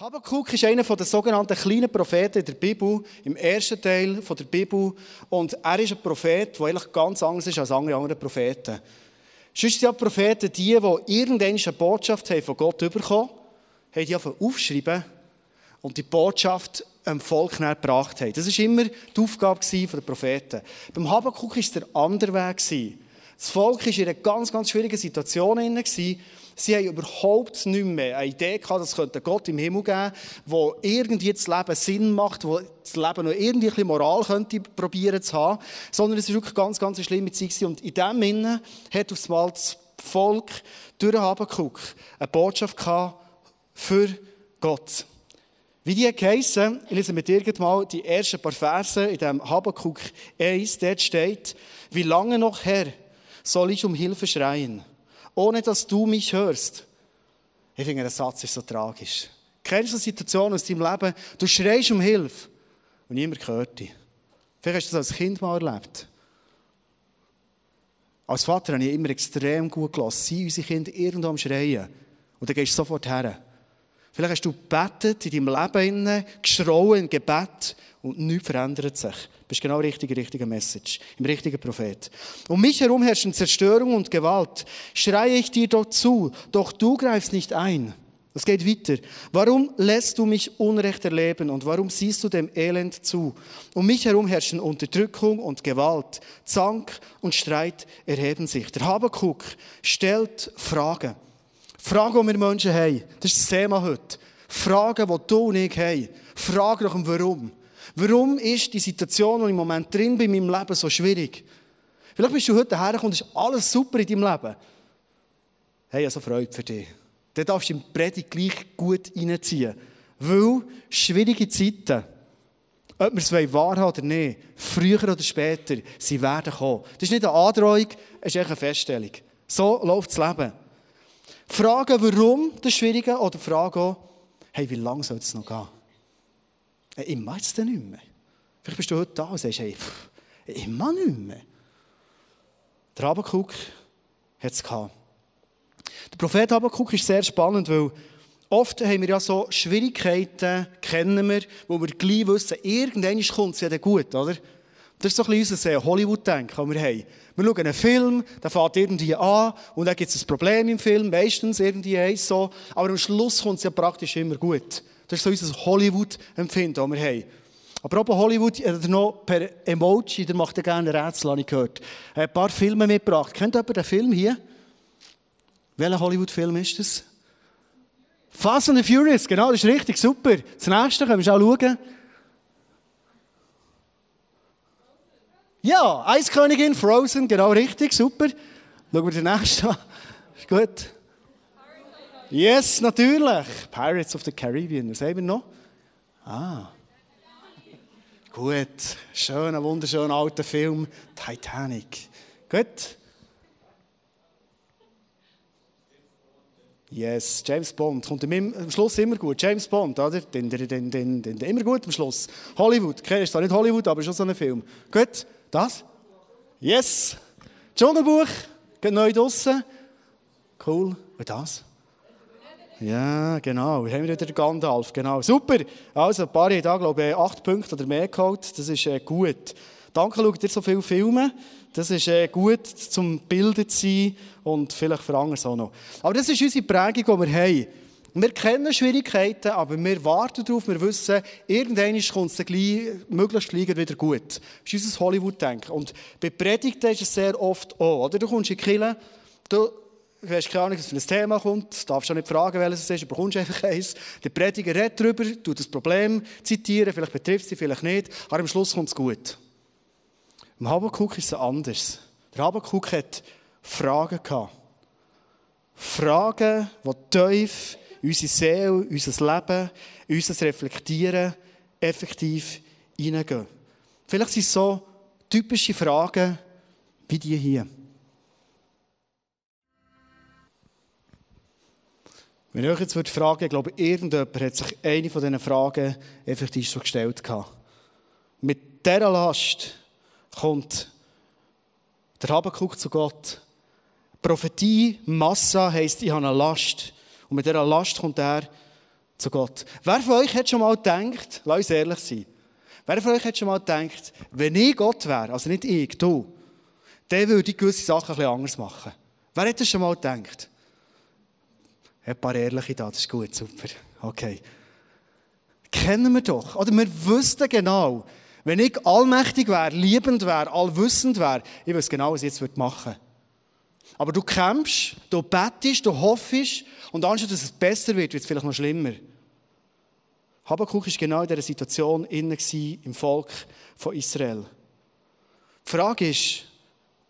Habakkuk ist einer der sogenannten kleinen Propheten in der Bibel, im ersten Teil der Bibel. Und er ist ein Prophet, der eigentlich ganz anders ist als alle anderen Propheten. Sonst sind ja Propheten die, die irgendeine Botschaft haben von Gott bekommen haben, die einfach aufschreiben und die Botschaft dem Volk gebracht haben. Das war immer die Aufgabe der Propheten. Beim Habakkuk war es der andere Weg. Das Volk war in einer ganz, ganz schwierigen Situation. Sie haben überhaupt nicht mehr eine Idee gehabt, dass es Gott im Himmel geben wo irgendwie das Leben Sinn macht, wo das Leben noch irgendwie ein bisschen Moral könnte probieren zu haben. Sondern es war wirklich ganz, ganz eine schlimme Zeit. Und in diesem Sinne hat aufs Mal das Volk durch Habakkuk eine Botschaft gehabt für Gott. Wie die geheissen, ich lese mit mal die ersten paar Verse in dem Habakkuk 1, dort steht, wie lange noch, Herr, soll ich um Hilfe schreien? Ohne dass du mich hörst. Ich finde, der Satz ist so tragisch. Kennst du eine Situation aus deinem Leben, du schreist um Hilfe und niemand hört dich? Vielleicht hast du das als Kind mal erlebt. Als Vater habe ich immer extrem gut gelassen. Sie, unsere Kinder, irgendwo am Schreien. Und dann gehst du sofort her. Vielleicht hast du gebetet in deinem Leben, geschrauen im Gebet und nichts verändert sich. Du bist genau richtig, richtige Message, im richtigen Prophet. Um mich herum herrschen Zerstörung und Gewalt. Schreie ich dir dort zu, doch du greifst nicht ein. Es geht weiter. Warum lässt du mich Unrecht erleben und warum siehst du dem Elend zu? Um mich herum herrschen Unterdrückung und Gewalt. Zank und Streit erheben sich. Der Habakuk stellt Fragen. Fragen, die wir Menschen haben. Das ist das Thema heute. Fragen, die du und ich haben. Fragen nach dem Warum. Warum ist die Situation, der ich im Moment drin bin, in meinem Leben so schwierig? Vielleicht bist du heute hergekommen und ist alles super in deinem Leben. Hey, ich habe so Freude für dich. Dann darfst du im Predigt gleich gut reinziehen. Weil schwierige Zeiten, ob wir es wahrhaben oder nicht, früher oder später, sie werden kommen. Das ist nicht eine Androhung, es ist eine Feststellung. So läuft das Leben. Fragen, warum das Schwierige, oder fragen auch, hey, wie lange soll es noch gehen? Ich mache es dann nicht mehr. Vielleicht bist du heute da und sagst, hey, pff, ich mache nicht mehr. Der Habakuk hat es gehabt. Der Prophet Habakuk ist sehr spannend, weil oft haben wir ja so Schwierigkeiten, kennen wir, wo wir gleich wissen, irgendwann kommt es ja dann gut, oder? Das ist so ein bisschen unser Hollywood-Denken, das wir haben. Wir schauen einen Film, der fährt irgendwie an und dann gibt es ein Problem im Film, meistens irgendwie eins so, aber am Schluss kommt es ja praktisch immer gut. Das ist so unser Hollywood-Empfinden, das wir haben. Aber auch Hollywood, er noch per Emoji, der macht ja gerne Rätsel, habe ich gehört. Er ein paar Filme mitgebracht. Kennt jemand den Film hier? Welcher Hollywood-Film ist das? Fast and the Furious, genau, das ist richtig, super. Das nächste können wir schon schauen. Ja, Eiskönigin, Frozen, genau richtig, super. Schauen wir den nächsten an. Ist gut. Yes, natürlich. Pirates of the Caribbean. Was haben wir noch? Ah. Gut. Schöner, wunderschöner alter Film. Titanic. Gut. Yes, James Bond. Kommt am Schluss immer gut. James Bond, oder? Den, den, den, den, immer gut am Schluss. Hollywood. Okay, ist zwar nicht Hollywood, aber schon so ein Film. Gut. Das? Yes. Dschungelbuch. Geht neu draussen. Cool. Und das? Ja, genau. Wir haben wieder den Gandalf. Genau. Super. Also, ein paar haben da, glaube ich, acht Punkte oder mehr geholt. Das ist äh, gut. Danke, schaut ihr so viele Filme. Das ist äh, gut, zum Bilden zu sein und vielleicht für andere auch noch. Aber das ist unsere Prägung, die wir haben. Wir kennen Schwierigkeiten, aber wir warten darauf, wir wissen, irgendwann kommt es möglichst gleich wieder gut. Das ist unser Hollywood-Denken. Und bei Predigten ist es sehr oft auch, oder? Du kommst in die Kirche, du hast keine Ahnung, was für ein Thema kommt, du darfst auch nicht fragen, welches es ist, du bekommst einfach eins. Der Prediger redet darüber, tut das Problem zitieren, vielleicht betrifft es dich, vielleicht nicht, aber am Schluss kommt es gut. Im Habakuk ist es anders. Der Habakuk hat Fragen gehabt. Fragen, die tief unsere Seele, unser Leben, unser Reflektieren effektiv hineingehen. Vielleicht sind es so typische Fragen wie die hier. Wenn ich euch jetzt würde fragen, ich glaube, irgendjemand hat sich eine von diesen Fragen effektiv schon gestellt. Mit dieser Last kommt der Habakuk zu Gott. Prophetie, Massa heisst, ich habe eine Last. Und mit dieser Last kommt er zu Gott. Wer von euch hat schon mal gedacht, lass uns ehrlich sein, wer von euch hat schon mal gedacht, wenn ich Gott wäre, also nicht ich, du, dann würde ich gewisse Sachen bisschen anders machen. Wer hat das schon mal gedacht? Ein paar Ehrliche da, das ist gut, super. Okay. Kennen wir doch. Oder wir wüssten genau, wenn ich allmächtig wäre, liebend wäre, allwissend wäre, ich wüsste genau, was ich jetzt machen würde. Aber du kämpfst, du bettest, du hoffst und anstatt dass es besser wird, wird es vielleicht noch schlimmer. Habakkuk war genau in dieser Situation innen im Volk von Israel. Die Frage ist,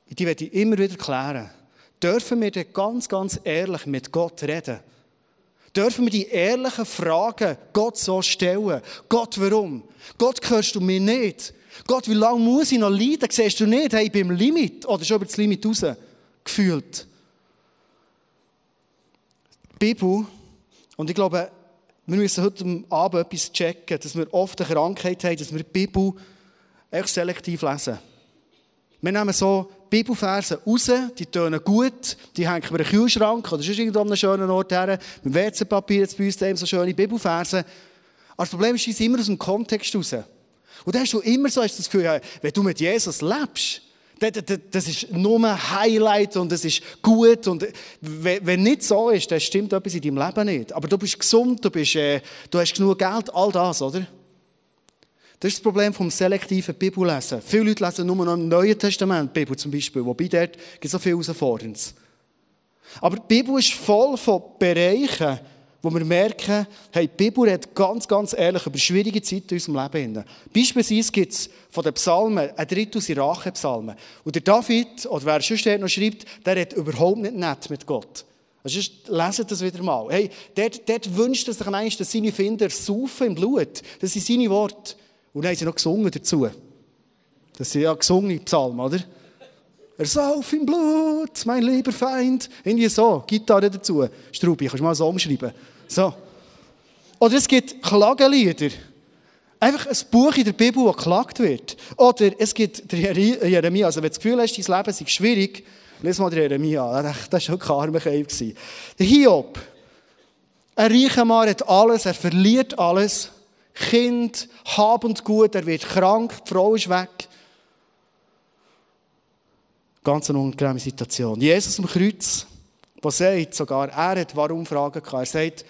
die werde ich immer wieder klären. Dürfen wir denn ganz, ganz ehrlich mit Gott reden? Dürfen wir die ehrlichen Fragen Gott so stellen? Gott, warum? Gott, hörst du mir nicht? Gott, wie lange muss ich noch leiden? Siehst du nicht, hey, ich bin im Limit oder schon über das Limit raus gefühlt? Die Bibel, und ich glaube, wir müssen heute Abend etwas checken, dass wir oft eine Krankheit haben, dass wir die Bibel echt selektiv lesen. Wir nehmen so Bibelverse raus, die tönen gut, die hängen wir in den Kühlschrank oder sonst irgendwo an einem schönen Ort her. Mit WC-Papier jetzt bei uns daheim so schöne Bibelverse. Aber das Problem ist, sie sind immer aus dem Kontext raus. Und dann hast du immer so hast das Gefühl, wenn du mit Jesus lebst, das ist nur ein Highlight und es ist gut. Und wenn nicht so ist, dann stimmt etwas in deinem Leben nicht. Aber du bist gesund, du, bist, äh, du hast genug Geld, all das, oder? Das ist das Problem vom selektiven Bibellesen. Viele Leute lesen nur noch im Neuen Testament Bibel zum Beispiel, wobei dort gibt es so viel Herausforderndes. Aber die Bibel ist voll von Bereichen, wo wir merken, hey, die Bibel redet ganz, ganz ehrlich über schwierige Zeiten in unserem Leben. Beispielsweise gibt es von den Psalmen ein Drittel sind Rachepsalmen. Und der David, oder wer sonst noch schreibt, der redet überhaupt nicht nett mit Gott. Also leset das wieder mal. Hey, dort, dort wünscht er sich eigentlich, dass seine Finder saufen im Blut. Das sind seine Worte. Und dann haben sie noch gesungen dazu. Das sind ja gesungene Psalmen, oder? Er sauf im Blut, mein lieber Feind. Irgendwie so. Gitarre dazu. Strubi, kannst du mal so umschreiben. So. Oder es gibt Klagelieder. Einfach ein Buch in der Bibel, wo geklagt wird. Oder es gibt Jeremia. Also, wenn du das Gefühl hast, dein Leben sei schwierig, lese mal Jeremia. Das war schon ein Der Hiob. Ein reicher Mann hat alles, er verliert alles. Kind, habend gut, er wird krank, die Frau ist weg. Ganz eine unangenehme Situation. Jesus am Kreuz, der sagt sogar, er hat warum Fragen gehabt. Er sagt,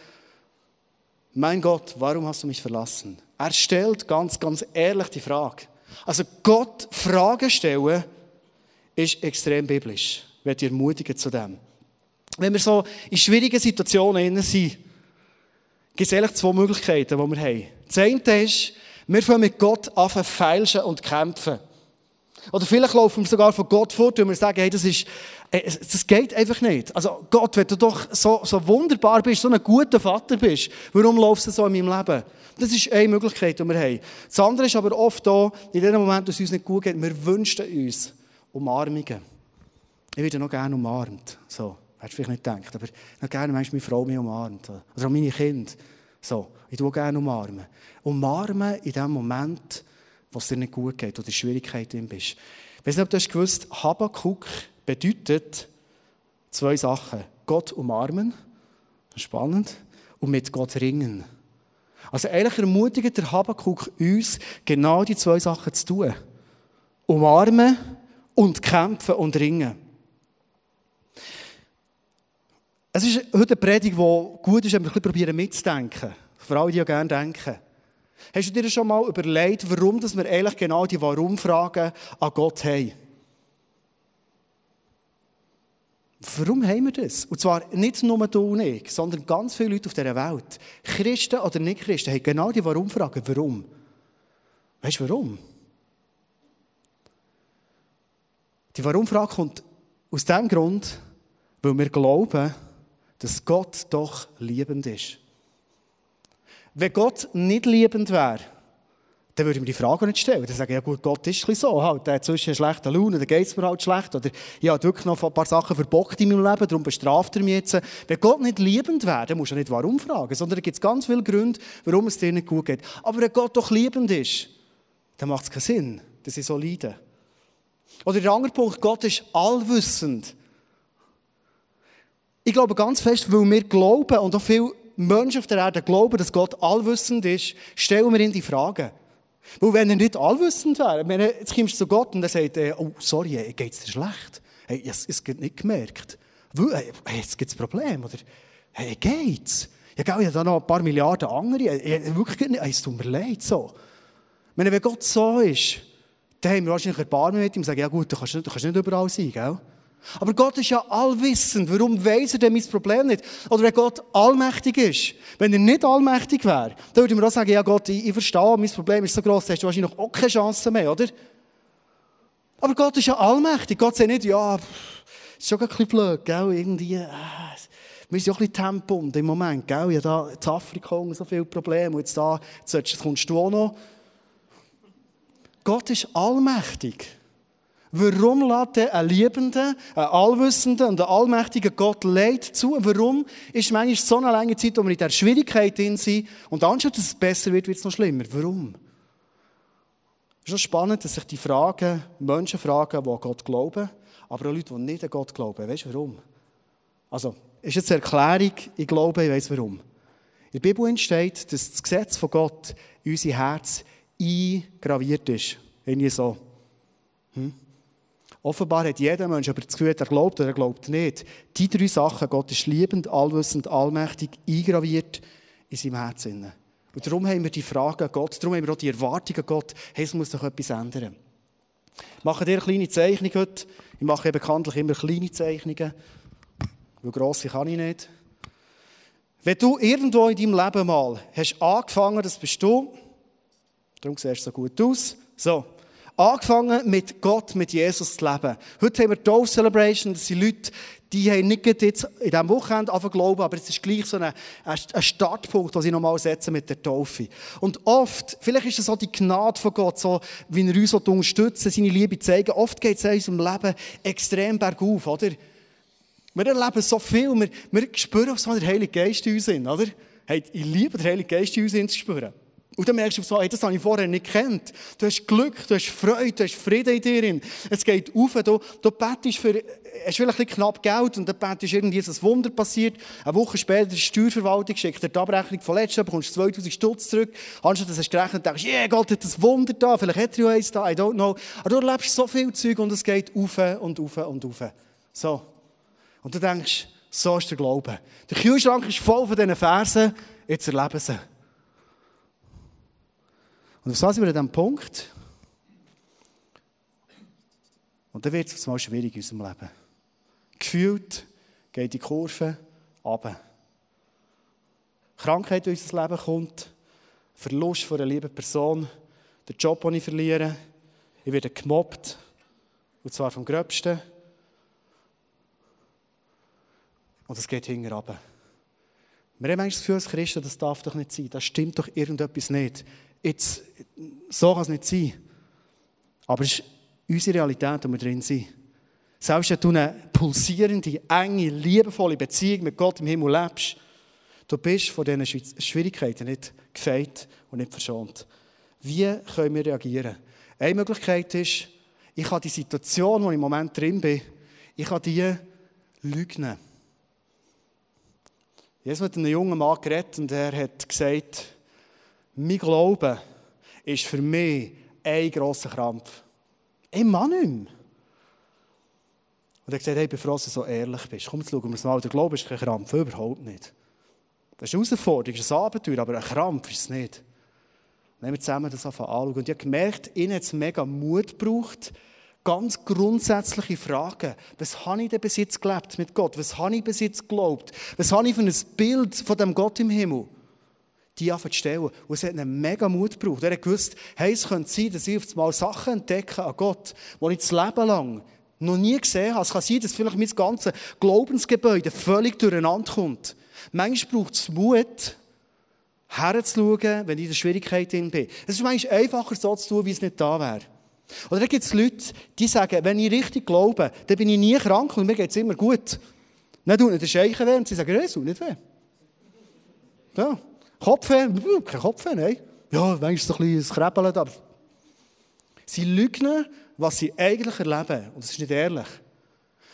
mein Gott, warum hast du mich verlassen? Er stellt ganz, ganz ehrlich die Frage. Also Gott Fragen stellen, ist extrem biblisch. Ich werde ermutigen zu dem. Wenn wir so in schwierigen Situationen sind, gibt es eigentlich zwei Möglichkeiten, die wir haben. Das eine ist, wir fangen mit Gott an feilschen und kämpfen. Oder vielleicht laufen wir sogar von Gott fort und wir sagen, hey, das ist, das geht einfach nicht. Also Gott, wenn du doch so, so wunderbar bist, so ein guter Vater bist, warum laufst du so in meinem Leben? Das ist eine Möglichkeit, die wir haben. Das andere ist aber oft auch, in dem Moment, wo es uns nicht gut geht, wir wünschen uns Umarmungen. Ich werde noch gerne umarmt. So, hättest du vielleicht nicht gedacht, aber noch gerne manchmal meine Frau mich umarmt. Oder auch meine Kinder. So, ich tue gerne umarmen. Umarmen in dem Moment, wo es dir nicht gut geht oder Schwierigkeiten bist. Ich weiß nicht, ob du hast gewusst, Habakkuk bedeutet zwei Sachen. Gott umarmen, spannend, und mit Gott ringen. Also eigentlich ermutigt der Habakkuk uns, genau die zwei Sachen zu tun. Umarmen und kämpfen und ringen. Es ist heute eine Predigt, die gut ist, wenn wir ein bisschen mitzudenken. Vor allem, die ja gerne denken. Hast du dir schon mal überlegt, warum wir eigentlich genau die Warum-Fragen an Gott haben? Warum haben wir das? Und zwar nicht nur du und ich, sondern ganz viele Leute auf dieser Welt. Christen oder Nicht-Christen haben genau die Warum-Fragen. Warum? Weißt du warum? Die Warum-Frage kommt aus dem Grund, weil wir glauben, dass Gott doch liebend ist. Wenn Gott nicht liebend wäre, dann würde ich mir die Frage nicht stellen. Dann sage ich, ja gut, Gott ist ein so, halt, der hat zwischen schlechte Laune, dann geht es mir halt schlecht. Oder ich habe wirklich noch ein paar Sachen verbockt in meinem Leben, darum bestraft er mich jetzt. Wenn Gott nicht liebend wäre, dann musst du nicht warum fragen, sondern da gibt es ganz viele Gründe, warum es dir nicht gut geht. Aber wenn Gott doch liebend ist, dann macht es keinen Sinn, dass ich so leide. Oder der andere Punkt, Gott ist allwissend. Ich glaube ganz fest, weil wir glauben und auch viel Menschen auf der Erde glauben, dass Gott allwissend ist, stellen wir ihm die Fragen. Weil wenn er nicht allwissend wäre, wenn er, jetzt kommst du zu Gott und er sagt, äh, oh, sorry, hey, geht's dir schlecht? Hey, es, es geht nicht gemerkt. Weil, hey, jetzt gibt's Problem, oder? Hey, geht's? Ja, ich habe da noch ein paar Milliarden andere. Ich, wirklich nicht, hey, es tut mir leid, so. Wenn, Gott so ist, dann haben wir wahrscheinlich Erbarmen mit ihm und sagen, ja gut, du kannst du kannst nicht überall sein, gell? Aber Gott ist ja allwissend. Warum weiß er denn mein Problem nicht? Oder wenn Gott allmächtig ist. Wenn er nicht allmächtig wäre, dann würde man auch sagen, ja Gott, ich, ich verstehe, mein Problem ist so groß, hast du wahrscheinlich auch keine Chance mehr, oder? Aber Gott ist ja allmächtig. Gott sagt nicht, ja, ist schon ein bisschen blöd, gell? Irgendwie, äh, wir sind auch ein bisschen Tempo im Moment, gell? Ja, da in Afrika so viele Probleme und jetzt da, jetzt kommst du auch noch. Gott ist allmächtig. Warum lässt er einen liebenden, einen allwissenden und einen allmächtigen Gott Leid zu? Warum ist manchmal so eine lange Zeit, wo wir in dieser Schwierigkeit drin sind und anstatt dass es besser wird, wird es noch schlimmer? Warum? Es ist auch spannend, dass sich die Fragen, Menschen fragen, die Gott glauben, aber auch Leute, die nicht an Gott glauben. Weißt du warum? Also, ist jetzt eine Erklärung, ich glaube, ich weiß warum. In der Bibel entsteht, dass das Gesetz von Gott in unser Herz eingraviert ist. Irgendwie so. Hm? Offenbar hat jeder Mensch aber das Gefühl, er glaubt oder er glaubt nicht. Die drei Sachen, Gott ist liebend, allwissend, allmächtig, eingraviert in seinem Herzen. Und darum haben wir die Frage an Gott, darum haben wir auch die Erwartung an Gott, hey, es muss doch etwas ändern. Ich mache dir eine kleine Zeichnung heute. Ich mache ja bekanntlich immer kleine Zeichnungen, weil grosse kann ich nicht. Wenn du irgendwo in deinem Leben mal hast angefangen, das bist du, darum siehst du so gut aus, so, Angefangen mit Gott, mit Jesus zu leben. Heute haben wir Taufe Celebration. Das sind Leute, die haben nicht jetzt in diesem Wochenende angefangen glauben, aber es ist gleich so ein, ein Startpunkt, den sie nochmal setzen mit der Taufe. Und oft, vielleicht ist es so die Gnade von Gott, so wie er uns unterstützt, seine Liebe zeigen. Oft geht es in unserem Leben extrem bergauf, oder? Wir erleben so viel, wir, wir spüren, was der Heilige Geist in uns oder? Hey, ich liebe den Heiligen Geist in uns zu spüren. Und dann merkst du so, hey, das habe ich vorher nicht gekannt. Du hast Glück, du hast Freude, du hast Frieden in dir. Es geht auf, du, du betest für, hast vielleicht ein knapp Geld und dann betest irgendwie, dass ein Wunder passiert. Eine Woche später die Steuerverwaltung schickt dir die Abrechnung von letztem, bekommst 2000 Stutz zurück. Anstatt dass du gerechnet denkst, yeah, Gott hat ein Wunder da, vielleicht hat er ja eins da, I don't know. Aber du erlebst so viel Zeug und es geht auf und auf und auf. So. Und du denkst, so ist der Glaube. Der Kühlschrank ist voll von diesen Versen, jetzt erleben sie. Und so sind wir an diesem Punkt. Und dann wird es mal schwierig in unserem Leben. Gefühlt geht die Kurve runter. Krankheit in unser Leben kommt, Verlust von einer lieben Person, der Job, den ich verliere, ich werde gemobbt, und zwar vom Gröbsten. Und es geht hinten runter. Wir haben manchmal das Gefühl, als Christen, das darf doch nicht sein, das stimmt doch irgendetwas nicht. Jetzt, so kann es nicht sein. Aber es ist unsere Realität, wo wir drin sind. Selbst wenn du eine pulsierende, enge, liebevolle Beziehung mit Gott im Himmel lebst, du bist von diesen Schwierigkeiten nicht gefeit und nicht verschont. Wie können wir reagieren? Eine Möglichkeit ist, ich kann die Situation, wo ich im Moment drin bin, ich kann die lügen. Jesus hat mit einem jungen Mann geredet und er hat gesagt, mein Glaube ist für mich ein grosser Krampf. Ich mag nicht. Und er hat gesagt, hey, bevor du so ehrlich bist, komm, jetzt schauen wir es mal. Der Glaube ist kein Krampf, überhaupt nicht. Das ist eine Herausforderung, das ist ein Abenteuer, aber ein Krampf ist es nicht. Nehmen wir zusammen das anschauen. Und ich habe gemerkt, ihnen hat es mega Mut gebraucht, ganz grundsätzliche Fragen. Was habe ich denn bis jetzt gelebt mit Gott? Was habe ich bis jetzt geglaubt? Was habe ich für ein Bild von dem Gott im Himmel? Die zu stellen. Und es hat einen mega Mut gebraucht. Er hat gewusst, hey, es könnte sein, dass ich auf einmal Sachen entdecke an Gott, die ich das Leben lang noch nie gesehen habe. Es kann sein, dass vielleicht mein ganzes Glaubensgebäude völlig durcheinander kommt. Manchmal braucht es Mut, herzuschauen, wenn ich in der Schwierigkeit bin. Es ist manchmal einfacher so zu tun, wie es nicht da wäre. Oder dann gibt es Leute, die sagen, wenn ich richtig glaube, dann bin ich nie krank und mir geht es immer gut. Dann tut nicht der Scheichen weh und sie sagen, es tut nicht weh. Ja. Kopfweh? Kein Kopfweh, nein. Ja, wenigstens so ein bisschen Krebeln, aber... Sie lügen, was sie eigentlich erleben. Und das ist nicht ehrlich.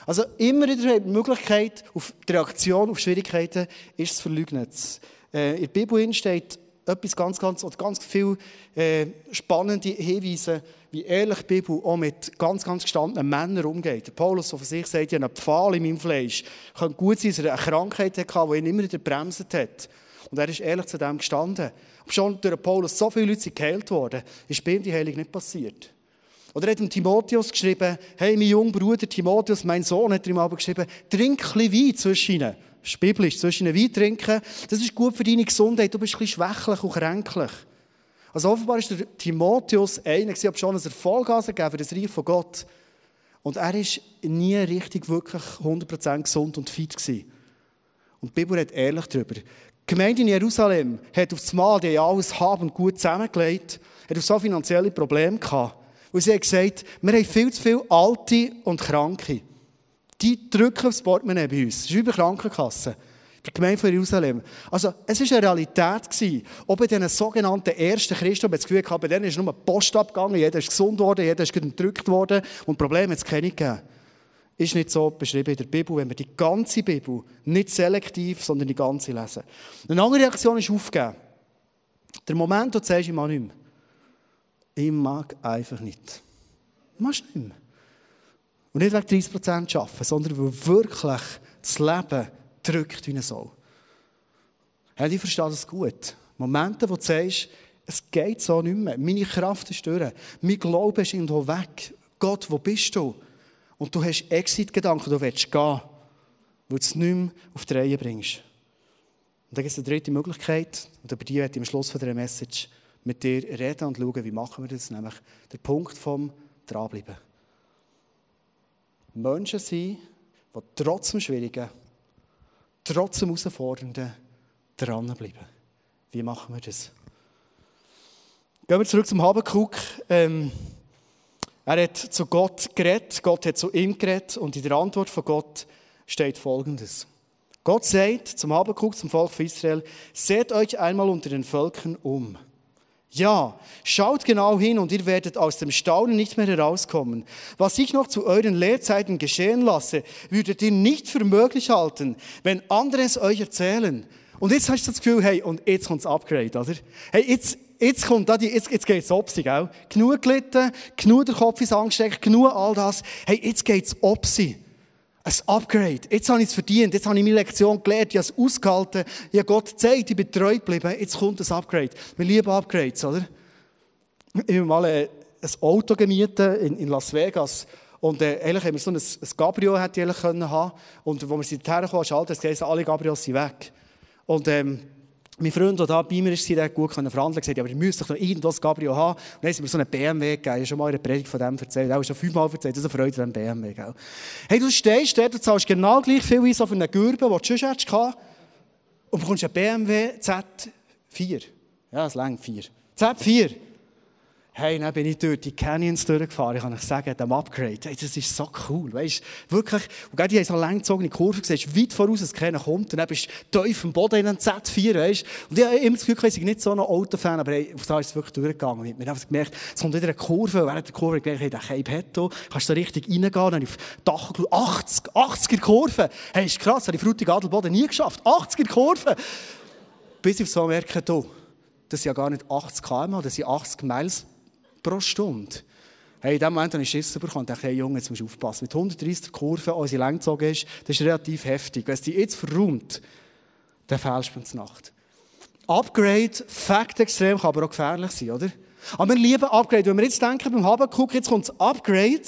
Also immer wieder die Möglichkeit, auf die Reaktion auf Schwierigkeiten ist es verleugnet. Äh, in der Bibel steht etwas ganz, ganz, oder ganz viel äh, spannende Hinweise, wie ehrlich die Bibel auch mit ganz, ganz gestandenen Männern umgeht. Paulus, der von sich sagt, ich habe einen Pfahl in meinem Fleisch. Könnte gut sein, dass er eine Krankheit hatte, die ihn immer wieder bremset hat. Und er ist ehrlich zu dem gestanden. Aber schon durch Paulus so viele Leute sind geheilt worden, ist bei ihm die Heilung nicht passiert. Oder er hat dem Timotheus geschrieben, hey, mein junger Bruder Timotheus, mein Sohn, hat er ihm aber geschrieben, trink ein bisschen Wein zwischen ihnen. Das ist biblisch, zwischen ihnen Wein trinken. Das ist gut für deine Gesundheit. Du bist ein bisschen schwächlich und kränklich. Also offenbar ist der Timotheus einer, der schon ein Erfolg gegeben für das Reich von Gott. Und er ist nie richtig wirklich 100% gesund und fit gewesen. Und die Bibel redet ehrlich darüber. Die Gemeinde in Jerusalem hat auf das Mal, die alles haben und gut zusammengelegt, hat auf so finanzielle Probleme gehabt. Und sie hat gesagt, wir haben viel zu viele Alte und Kranke. Die drücken aufs Portemonnaie bei uns. Das ist über Krankenkasse. Die Gemeinde von Jerusalem. Also, es war eine Realität. Gewesen. Ob bei diesen sogenannten ersten Christen, das Gefühl gehabt, bei denen ist nur Post abgegangen, jeder ist gesund worden, jeder ist gedrückt worden und Probleme hat es keine gegeben. Ist nicht so beschrieben in der Bibel, wenn wir die ganze Bibel nicht selektiv, sondern die ganze lesen. Eine andere Reaktion ist aufgeben. Der Moment, wo du sagst, ich mag nicht mehr. Ich mag einfach nicht. Du machst nicht mehr. Und nicht wegen 30% arbeiten, sondern weil wirklich das Leben drückt wie eine Sau. Ja, ich verstehe das gut. Momente, wo du sagst, es geht so nicht mehr. Meine Kraft ist durch. Mein Glaube ist irgendwo weg. Gott, wo bist du? Und du hast Exit-Gedanken, du willst gehen, weil du es nicht mehr auf die Reihe bringst. Und dann gibt es eine dritte Möglichkeit, und über die werde ich am Schluss von dieser Message mit dir reden und schauen, wie machen wir das, nämlich der Punkt vom Dranbleiben. Menschen sein, die trotz dem Schwierigen, trotz dem Herausfordernden dranbleiben. Wie machen wir das? Gehen wir zurück zum Habakkuk. Ähm, er hat zu Gott geredet, Gott hat zu ihm geredet und in der Antwort von Gott steht Folgendes. Gott sagt zum Habakkuk, zum Volk von Israel, seht euch einmal unter den Völkern um. Ja, schaut genau hin und ihr werdet aus dem Staunen nicht mehr herauskommen. Was ich noch zu euren Lehrzeiten geschehen lasse, würdet ihr nicht für möglich halten, wenn andere es euch erzählen. Und jetzt hast du das Gefühl, hey, und jetzt kommt das Upgrade, oder? Hey, jetzt, jetzt kommt da die, jetzt, jetzt geht's Opsi, gell? Genug gelitten, genug der Kopf ist angesteckt, genug all das. Hey, jetzt geht's Opsi ein Upgrade. Jetzt habe ich es verdient, jetzt habe ich meine Lektion gelernt, ich habe es ausgehalten, ich habe Gott gezeigt, ich bin treu geblieben, jetzt kommt ein Upgrade. Wir lieben Upgrades, oder? Ich habe mal ein Auto gemietet in, in Las Vegas und äh, eigentlich haben wir so ein, ein Cabrio hätte ich können haben und wo wir sind hergekommen, schalten, es heisst, alle Gabriels sind weg. Und ähm, mein Freund, der da bei mir ist, hat gut verhandeln gesagt, aber ihr müsst doch noch irgendwas Gabriel haben. Und dann sie mir so einen BMW gegeben. Ich habe schon mal eine Predigt von dem erzählt. Auch schon fünfmal erzählt. Das ist eine Freude an BMW. Gell? Hey, du stehst dort, du zahlst genau gleich viel wie so für eine Gürbe, die du schon hättest und bekommst einen BMW Z4. Ja, das längt 4. Z4. Hey, dann bin ich durch die Canyons durchgefahren. Ich kann euch sagen, dem Upgrade, hey, das ist so cool. Weißt wirklich, und gerade die haben so lang gezogene Kurve gesehen, weit voraus, dass keiner kommt. Und dann bist du tief im Boden in einem Z4, weißt Und ich habe immer das Gefühl, ich bin nicht so ein Autofan, aber hey, auf da ist es wirklich durchgegangen. Wir haben einfach gemerkt, es kommt wieder eine Kurve. Während der Kurve gemerkt, hey, der Cape Hetto, kannst du da richtig reingehen. Dann habe ich auf Dach geschaut, 80, 80er Kurve. Hey, ist krass, habe ich Frutig Adelboden nie geschafft. 80er Kurve. Bis ich so merke, du, das sind ja gar nicht 80 km, das sind 80 Miles pro Stunde. Hey, in dem Moment habe ich Schiss bekommen und dachte, hey Junge, jetzt musst du aufpassen. Mit 130 Kurven, als sie lang gezogen ist, das ist relativ heftig. Wenn es jetzt verräumt, dann fällst du in Nacht. Upgrade, Fact extrem, kann aber auch gefährlich sein, oder? Aber wir lieben Upgrade. Wenn wir jetzt denken, beim Habakkuk, jetzt kommt das Upgrade,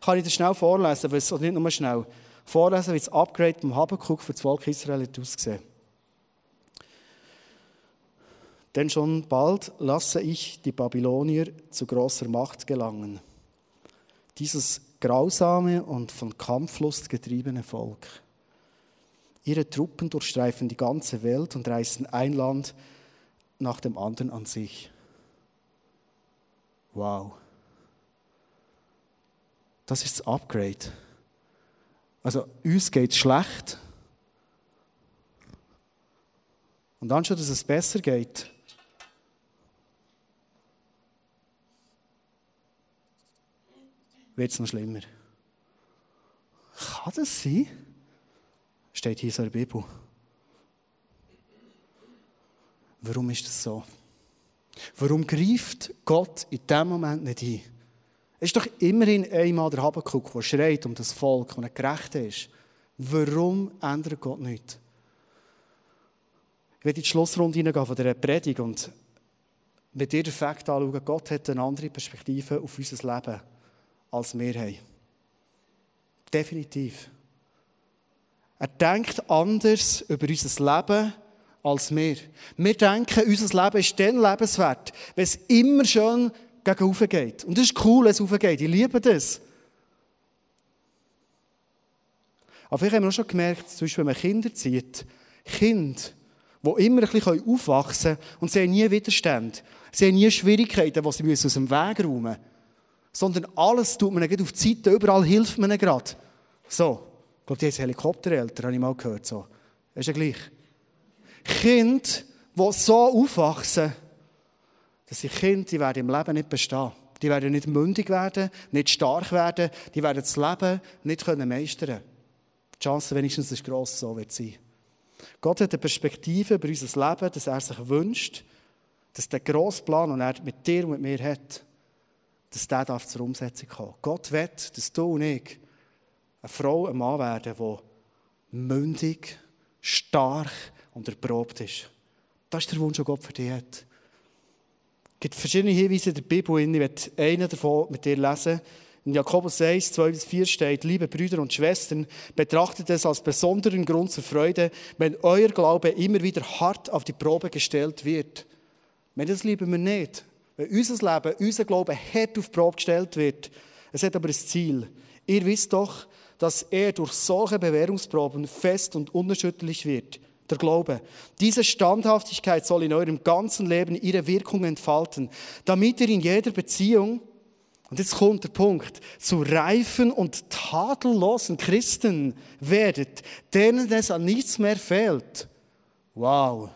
kann ich das schnell vorlesen, oder nicht nur schnell, vorlesen, wie das Upgrade beim Habakkuk für das Volk Israel aussieht. Denn schon bald lasse ich die Babylonier zu großer Macht gelangen. Dieses grausame und von Kampflust getriebene Volk. Ihre Truppen durchstreifen die ganze Welt und reißen ein Land nach dem anderen an sich. Wow. Das ist das Upgrade. Also uns geht es schlecht. Und anstatt dass es besser geht, wird es noch schlimmer. Kann das sein? Steht hier so in der Bibel. Warum ist das so? Warum greift Gott in diesem Moment nicht ein? Es ist doch immerhin einmal der Habakkuk, der schreit um das Volk und er gerecht ist. Warum ändert Gott nichts? Ich werde in die Schlussrunde hineingehen von dieser Predigt und mit dir den Fakt anschauen, Gott hat eine andere Perspektive auf unser Leben, als wir haben. Definitiv. Er denkt anders über unser Leben als wir. Wir denken, unser Leben ist dann lebenswert, wenn es immer schön gegen geht. Und das ist cool, wenn es aufgeht. Ich liebe das. Aber vielleicht haben wir auch schon gemerkt, zum Beispiel, wenn man Kinder zieht, Kinder, die immer ein bisschen aufwachsen können und sie haben nie Widerstand. Sie haben nie Schwierigkeiten, die sie aus dem Weg räumen müssen. Sondern alles tut man ihnen auf die Seite, überall hilft man gerade. So. Ich glaube, die haben Helikoptereltern, habe ich mal gehört. So. Das ist ja gleich. Kinder, die so aufwachsen, dass sie Kinder, die werden im Leben nicht bestehen. Die werden nicht mündig werden, nicht stark werden, die werden das Leben nicht meistern können. Die Chance wenigstens ist gross, so wird es sein. Gott hat eine Perspektive über unser Leben, dass er sich wünscht, dass der grosse Plan, den er mit dir und mit mir hat, dass der darf zur Umsetzung kommen. Gott will, dass du und ich eine Frau, ein Mann werden, der mündig, stark und erprobt ist. Das ist der Wunsch, den Gott für dich hat. Es gibt verschiedene Hinweise in der Bibel. Ich werde einen davon mit dir lesen. In Jakobus 1, 2 bis 4 steht, liebe Brüder und Schwestern, betrachtet es als besonderen Grund zur Freude, wenn euer Glaube immer wieder hart auf die Probe gestellt wird. Wenn das lieben wir nicht. Wenn unser Leben, unser Glaube hart auf die Probe gestellt wird. Es hat aber ein Ziel. Ihr wisst doch, dass er durch solche Bewährungsproben fest und unerschütterlich wird. Der Glaube. Diese Standhaftigkeit soll in eurem ganzen Leben ihre Wirkung entfalten, damit ihr in jeder Beziehung und jetzt kommt der Punkt, zu reifen und tadellosen Christen werdet, denen es an nichts mehr fehlt. Wow.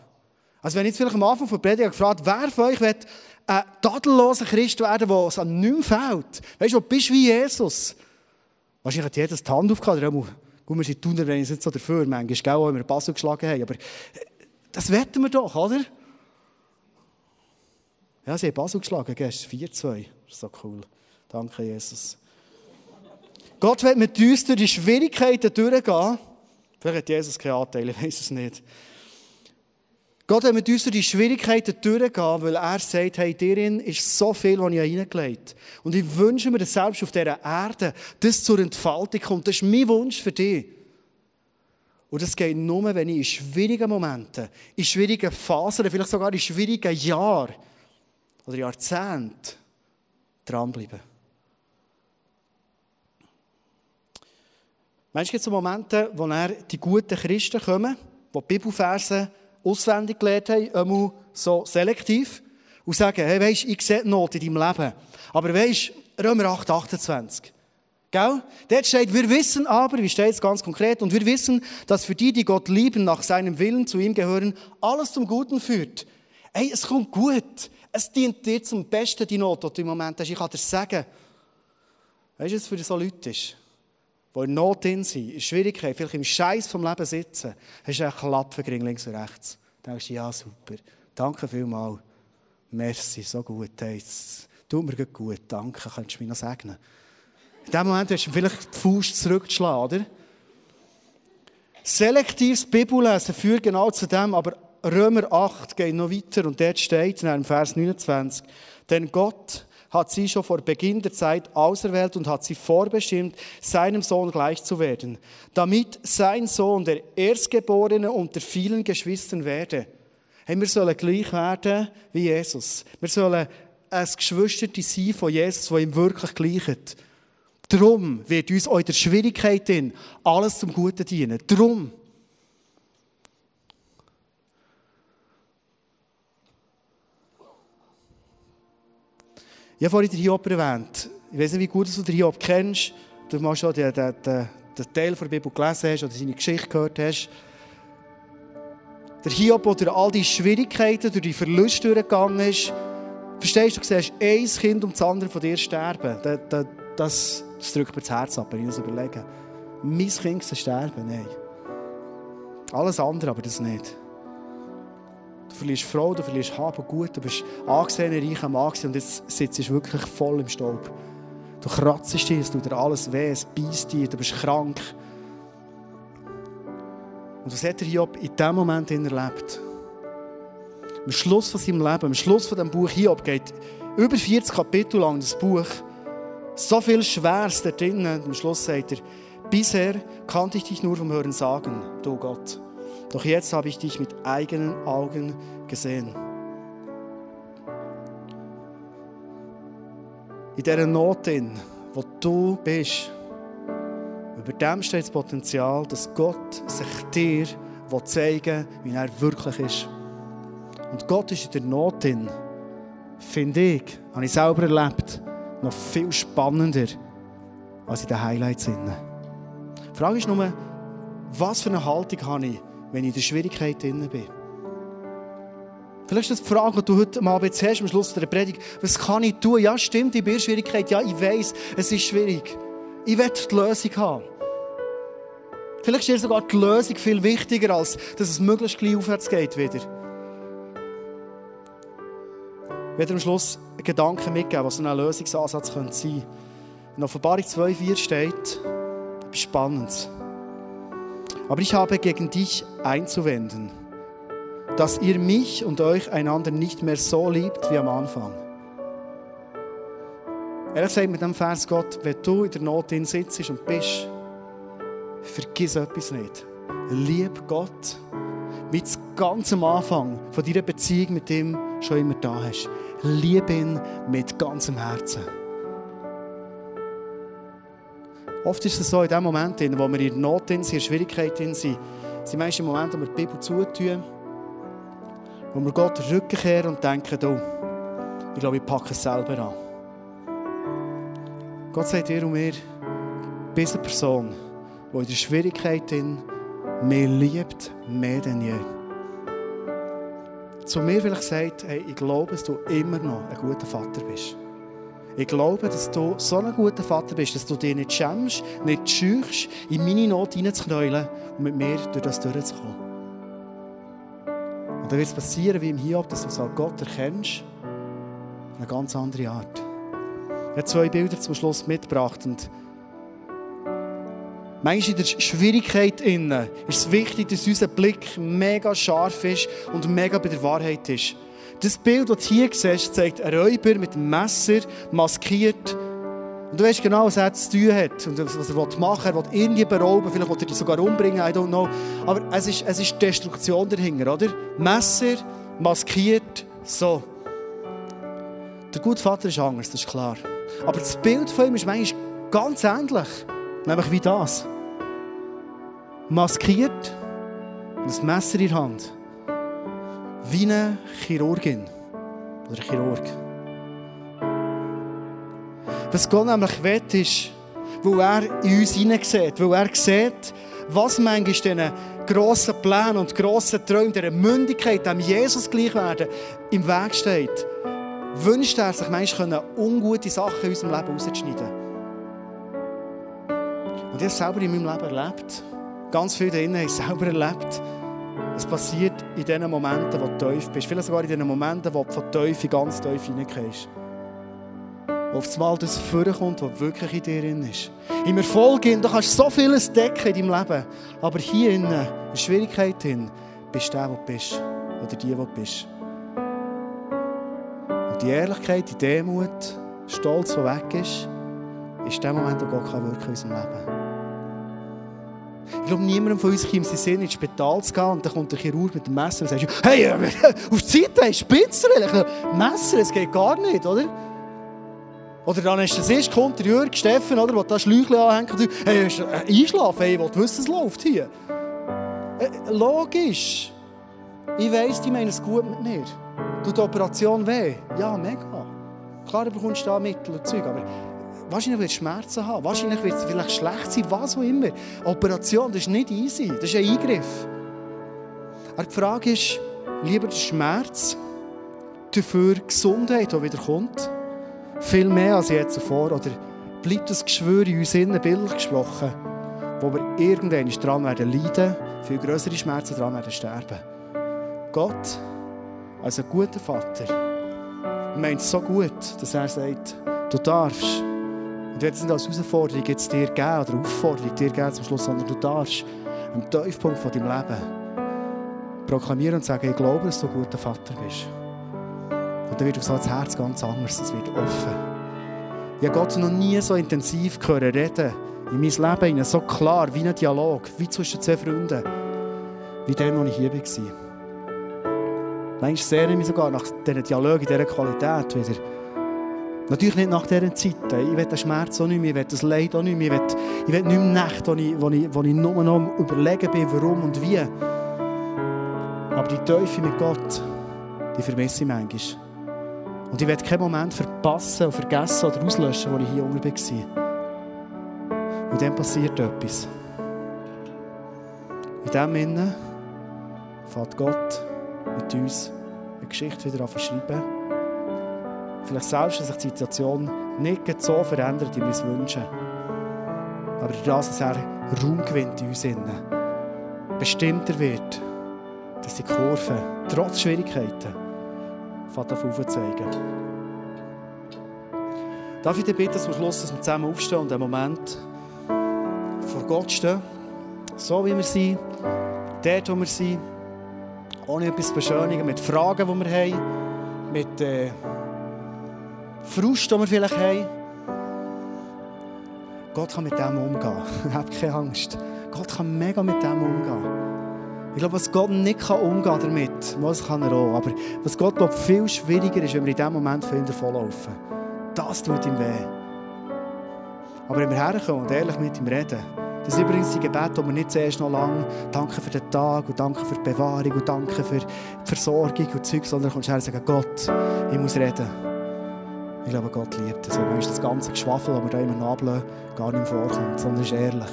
Also wenn jetzt vielleicht am Anfang von Predigt gefragt wer von euch wird ein tadelloser Christ werden, der es an nichts fehlt? Weißt du, du bist wie Jesus. Wahrscheinlich hat jeder die Hand aufgehauen. Gut, wir sind Tuner, wenn ich nicht so dafür, manchmal, gell, auch wenn wir Basel geschlagen haben. Aber äh, das wetten wir doch, oder? Ja, sie haben Basel geschlagen gestern, 4-2. Das ist so cool. Danke, Jesus. Gott wird mit uns durch die Schwierigkeiten durchgehen. Vielleicht hat Jesus keinen Anteil, ich weiß es nicht. Gott wird mit uns durch die Schwierigkeiten durchgehen, weil er sagt, hey, darin ist so viel, was ich hineingelegt habe. Und ich wünsche mir, dass selbst auf dieser Erde das zur Entfaltung kommt. Das ist mein Wunsch für dich. Und das geht nur, wenn ich in schwierigen Momenten, in schwierigen Phasen, vielleicht sogar in schwierigen Jahren oder Jahrzehnten dranbleibe. Manchmal gibt es Momente, wo die guten Christen kommen, die die Bibelverse auswendig gelernt haben, einmal so selektiv, und sagen, hey, weisst, ich sehe Not in deinem Leben. Aber weisst, Römer 8, 28. Gell? Dort steht, wir wissen aber, wie steht es ganz konkret, und wir wissen, dass für die, die Gott lieben, nach seinem Willen zu ihm gehören, alles zum Guten führt. Hey, es kommt gut. Es dient dir zum Besten, die Not, die du im Moment hast. Ich kann dir sagen. Weißt du, was für so Leute ist? Die in Not sind, in Schwierigkeiten, vielleicht im Scheiß vom Leben sitzen, hast du einen Klapfengring links und rechts. Dann denkst du, ja, super. Danke vielmals. Merci, so gut. Hey, tut mir gut. Danke, könntest du mich noch segnen. In dem Moment hast du vielleicht die Faust zurückgeschlagen, oder? Selektives Bibellesen führt genau zu dem, aber Römer 8 geht noch weiter und dort steht in Vers 29, denn Gott hat sie schon vor Beginn der Zeit auserwählt und hat sie vorbestimmt, seinem Sohn gleich zu werden, damit sein Sohn der Erstgeborene unter vielen Geschwistern werde. Hey, wir sollen gleich werden wie Jesus. Wir sollen ein Geschwisterte sein von Jesus, wo ihm wirklich gleicht. Drum wird uns auch in der Schwierigkeit alles zum Guten dienen. Drum. Ich habe vorhin den Hiob erwähnt. Ich weiß nicht, wie gut du den Hiob kennst. Du mal schon den, den, den, den Teil der Bibel gelesen hast oder seine Geschichte gehört hast. Der Hiob, der durch all die Schwierigkeiten, durch die Verluste durchgegangen ist, verstehst du, du siehst ein Kind um das andere von dir sterben. Das, das, das drückt mir das Herz ab, wenn ich das überlege. mein Kind soll sterben. Nein. Alles andere, aber das nicht. Du verlierst Frau, du verlierst Hab und Gut, du bist angesehener, reicher Mann und jetzt sitzt du wirklich voll im Staub. Du kratzt dich, es tut dir alles weh, es beißt dich, du bist krank. Und was hat er Hiob in diesem Moment erlebt? Am Schluss von seinem Leben, am Schluss von dem Buch Hiob geht über 40 Kapitel lang das Buch. So viel Schweres da drinnen. Am Schluss sagt er, bisher kannte ich dich nur vom Hören sagen, du Gott. Doch jetzt habe ich dich mit eigenen Augen gesehen. In dieser Not, in, wo du bist, über dem steht das Potenzial, dass Gott sich dir zeigen will, wie er wirklich ist. Und Gott ist in der Not, in, finde ich, habe ich selber erlebt, noch viel spannender als in den Highlights. Die Frage ist nur, was für eine Haltung habe ich, wenn ich in der Schwierigkeit drin bin? Vielleicht ist das die Frage, die du heute Abend jetzt hast, am Schluss der Predigt. Was kann ich tun? Ja, stimmt, ich bin in Schwierigkeit. Ja, ich weiß, es ist schwierig. Ich will die Lösung haben. Vielleicht ist dir sogar die Lösung viel wichtiger, als dass es möglichst gleich aufwärts geht wieder. Ich werde am Schluss einen Gedanken mitgeben, was so ein Lösungsansatz sein könnte. In Offenbarung 2,4 steht, spannend. Aber ich habe gegen dich einzuwenden, dass ihr mich und euch einander nicht mehr so liebt wie am Anfang. Ehrlich gesagt, mit dem Vers Gott, wenn du in der Not drin sitzt und bist, vergiss etwas nicht. Lieb Gott, wie es ganz am Anfang von deiner Beziehung mit ihm schon immer da hast. Lieb ihn mit ganzem Herzen. Oft ist es so, in dem Moment, wo wir in Not sind, in Schwierigkeit sind, sind die meisten Momente, wo wir die Bibel zutun, wo wir Gott den Rücken und denken, oh, ich glaube, ich packe es selber an. Gott sagt dir und mir, bist eine Person, die in der Schwierigkeit mehr liebt, mehr denn je. Zu mir vielleicht sagt, hey, ich glaube, dass du immer noch ein guter Vater bist. Ich glaube, dass du so ein guter Vater bist, dass du dich nicht schämst, nicht scheuchst, in meine Not hineinzuknäulen und mit mir durch das durchzukommen. Und dann wird es passieren, wie im Hiob, dass du Gott erkennst, auf eine ganz andere Art. Ich habe zwei Bilder zum Schluss mitgebracht und Manchmal in der Schwierigkeit innen ist es wichtig, dass unser Blick mega scharf ist und mega bei der Wahrheit ist. Das Bild, das du hier siehst, zeigt einen Räuber mit einem Messer, maskiert. Und du weißt genau, was er zu tun hat und was er machen will. Er will irgendwie berauben, vielleicht will er dich sogar umbringen, I don't know. Aber es ist, es ist Destruktion dahinter, oder? Messer, maskiert, so. Der gute Vater ist anders, das ist klar. Aber das Bild von ihm ist manchmal ganz ähnlich. Nämlich wie das. Maskiert und ein Messer in der Hand. Wie eine Chirurgin oder Chirurg. Was Gott nämlich will, ist, weil er in uns hineinsieht, weil er sieht, was manchmal diesen grossen Plänen und grossen Träumen, dieser Mündigkeit, dem Jesus gleich werden, im Weg steht, wünscht er sich manchmal ungute Sachen in unserem Leben rauszuschneiden. Und ich habe es selber in meinem Leben erlebt. Ganz viel drinnen habe ich selber erlebt. Es passiert in den Momenten, wo du tief bist. Vielleicht sogar in den Momenten, wo du von Teufel ganz tief hineingehst. Wo auf einmal das vorkommt, was wirklich in dir drin ist. Im Erfolg, du kannst so vieles decken in deinem Leben. Aber hier in der Schwierigkeit drin, bist du der, der du bist. Oder die, die du bist. Und die Ehrlichkeit, die Demut, Stolz, der weg ist, ist der Moment, wo Gott wirken in unserem Leben. Glaube, niemandem von uns kommt es Sinn, ins Spital zu gehen und dann kommt der Chirurg mit dem Messer und sagt, hey, äh, auf die Seite, hey, Spitzer, Messer, es geht gar nicht, oder? Oder dann ist es kommt der Jürg Steffen, oder, der da Schläuchchen anhängt und sagt, hey, äh, einschlafen, hey, ich will wissen, es läuft hier. Äh, logisch. Ich weiss, die meinen es gut mit mir. Tut die Operation weh? Ja, mega. Klar, du bekommst da Mittel und Zeug, aber Wahrscheinlich wird es Schmerzen haben. Wahrscheinlich wird es vielleicht schlecht sein, was auch immer. Operation, das ist nicht easy. Das ist ein Eingriff. Aber die Frage ist, lieber der Schmerz dafür Gesundheit, die wieder kommt, viel mehr als jetzt zuvor, oder bleibt das Geschwür in uns innen bildlich gesprochen, wo wir irgendwann dran werden leiden, viel größere Schmerzen dran werden sterben. Gott, als ein guter Vater, meint so gut, dass er sagt, du darfst. Und es nicht als Herausforderung jetzt dir geben oder Aufforderung dir geben zum Schluss, sondern du darfst am Tiefpunkt von deinem Leben proklamieren und sagen, ich glaube, dass du ein guter Vater bist. Und dann wird auf so das Herz ganz anders, es wird offen. Ich habe Gott noch nie so intensiv gehört reden, in mein Leben, so klar, wie ein Dialog, wie zwischen zwei Freunden, wie der, als ich hier war. Manchmal sehne ich mich sogar nach diesen Dialog in dieser Qualität wieder. Natürlich nicht nach dieser Zeit. Ich will den Schmerz auch nicht mehr, ich will das Leid auch nicht mehr, ich will, ich will nicht mehr Nächte, wo ich, wo, ich, wo noch überlegen bin, warum und wie. Aber die Teufel mit Gott, die vermisse ich manchmal. Und ich werde keinen Moment verpassen oder vergessen oder auslöschen, wo ich hier unten war. Und dann passiert etwas. In dem Sinne fährt Gott mit uns eine Geschichte wieder schreiben. Vielleicht selbst, dass sich die Situation nicht so verändert, wie wir es wünschen. Aber das, dass er Raum gewinnt in uns bestimmter wird, dass die Kurve trotz Schwierigkeiten fährt aufzeigen. Darf ich dich bitten, zum Schluss, dass wir zusammen aufstehen und einen Moment vor Gott stehen, so wie wir sind, dort, wo wir sind, ohne etwas zu beschönigen, mit Fragen, die wir haben, mit äh, Frust, die wir vielleicht haben. Gott kann mit dem umgehen. Habt keine Angst. Gott kann mega mit dem umgehen. Ich glaube, was Gott nicht kann umgehen damit, das kann er auch. Aber was Gott glaube viel schwieriger ist, wenn wir in diesem Moment für ihn davonlaufen. Das tut ihm weh. Aber wenn wir herkommen und ehrlich mit ihm reden, das ist übrigens ein Gebet, wo wir nicht zuerst noch lange danke für den Tag und danke für die Bewahrung und danke für die Versorgung und Zeug, sondern kommst her und sagst, Gott, ich muss reden. Ich glaube, Gott liebt es. Wenn das ganze Geschwafel, das wir da immer ablösen, gar nicht vorkommt, sondern ist ehrlich.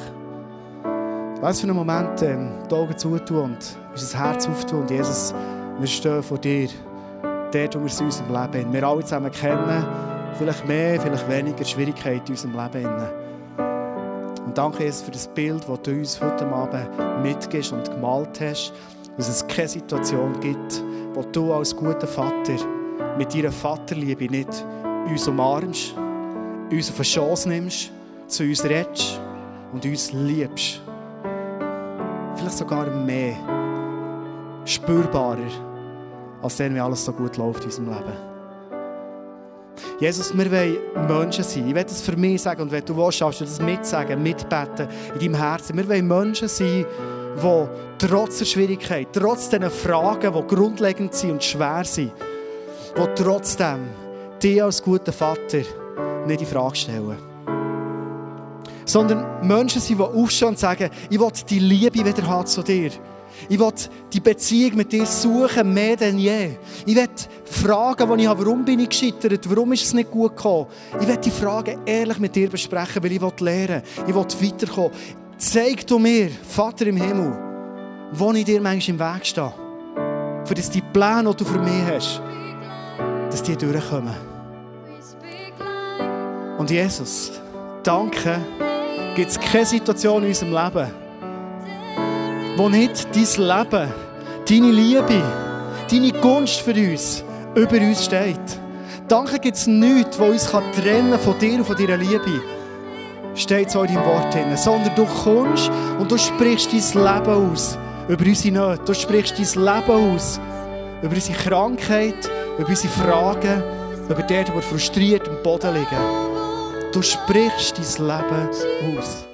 Lass für einen Moment ähm, die Augen zutun und unser Herz auftun. Und Jesus, wir stehen vor dir, dort, wo wir es in unserem Leben haben. Wir alle zusammen kennen, vielleicht mehr, vielleicht weniger Schwierigkeiten in unserem Leben. Und danke, Jesus, für das Bild, das du uns heute Abend mitgibst und gemalt hast, dass es keine Situation gibt, wo du als guter Vater mit deiner Vaterliebe nicht uns umarmst, uns auf eine Chance nimmst, zu uns redest und uns liebst. Vielleicht sogar mehr spürbarer, als wenn alles so gut läuft in unserem Leben. Jesus, wir wollen Menschen sein. Ich will das für mich sagen und wenn du willst, darfst du das mitsagen, mitbeten in deinem Herzen. Wir wollen Menschen sein, die trotz der Schwierigkeit, trotz diesen Fragen, die grundlegend sind und schwer sind, die trotzdem dich als guter Vater nicht in Frage stellen. Sondern Menschen sind, die aufstehen und sagen, ich will die Liebe wieder haben zu dir. Ich will die Beziehung mit dir suchen, mehr denn je. Ich will Fragen, die ich habe, warum bin ich gescheitert, warum ist es nicht gut gekommen. Ich will die Fragen ehrlich mit dir besprechen, weil ich will lernen, ich will weiterkommen. Zeig du mir, Vater im Himmel, wo ich dir manchmal im Weg stehe. Für dass die Pläne, die du für mich hast, dass die durchkommen. Und Jesus, danke, gibt es keine Situation in unserem Leben, wo nicht dein Leben, deine Liebe, deine Gunst für uns über uns steht. Danke gibt es nichts, was uns trennen von dir und von deiner Liebe. Steht so in deinem Wort drin. Sondern du kommst und du sprichst dein Leben aus. Über unsere Nöte. Du sprichst dein Leben aus. Über unsere Krankheit, über unsere Fragen, über die, die frustriert am Boden liegen. Du sprichst dein Leben aus.